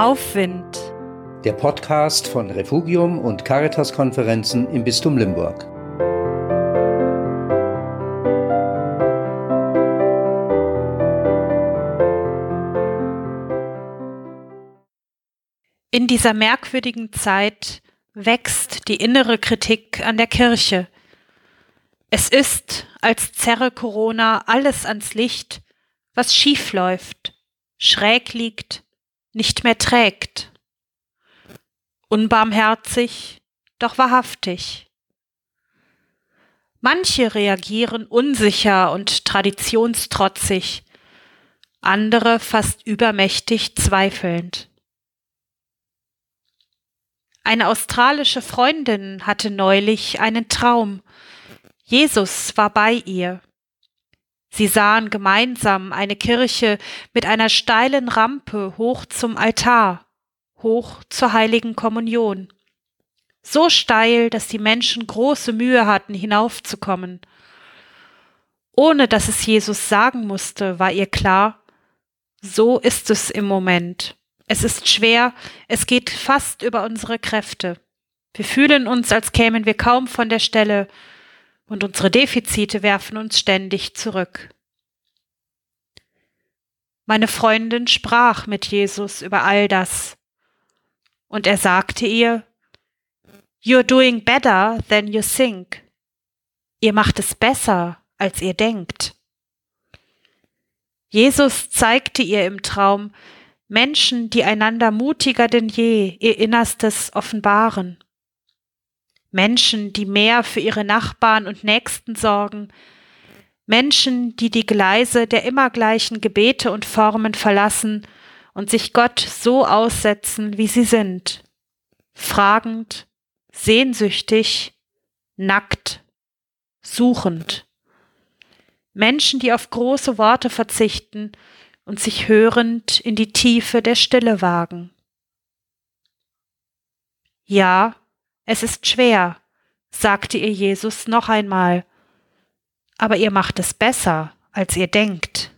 Aufwind. Der Podcast von Refugium und Caritas-Konferenzen im Bistum Limburg. In dieser merkwürdigen Zeit wächst die innere Kritik an der Kirche. Es ist, als zerre Corona alles ans Licht, was schief läuft, schräg liegt, nicht mehr trägt. Unbarmherzig, doch wahrhaftig. Manche reagieren unsicher und traditionstrotzig, andere fast übermächtig zweifelnd. Eine australische Freundin hatte neulich einen Traum. Jesus war bei ihr. Sie sahen gemeinsam eine Kirche mit einer steilen Rampe hoch zum Altar, hoch zur heiligen Kommunion. So steil, dass die Menschen große Mühe hatten, hinaufzukommen. Ohne dass es Jesus sagen musste, war ihr klar, so ist es im Moment. Es ist schwer, es geht fast über unsere Kräfte. Wir fühlen uns, als kämen wir kaum von der Stelle, und unsere Defizite werfen uns ständig zurück. Meine Freundin sprach mit Jesus über all das, und er sagte ihr, You're doing better than you think. Ihr macht es besser, als ihr denkt. Jesus zeigte ihr im Traum Menschen, die einander mutiger denn je ihr Innerstes offenbaren. Menschen, die mehr für ihre Nachbarn und Nächsten sorgen, Menschen, die die Gleise der immer gleichen Gebete und Formen verlassen und sich Gott so aussetzen, wie sie sind, fragend, sehnsüchtig, nackt, suchend. Menschen, die auf große Worte verzichten und sich hörend in die Tiefe der Stille wagen. Ja, es ist schwer, sagte ihr Jesus noch einmal, aber ihr macht es besser, als ihr denkt.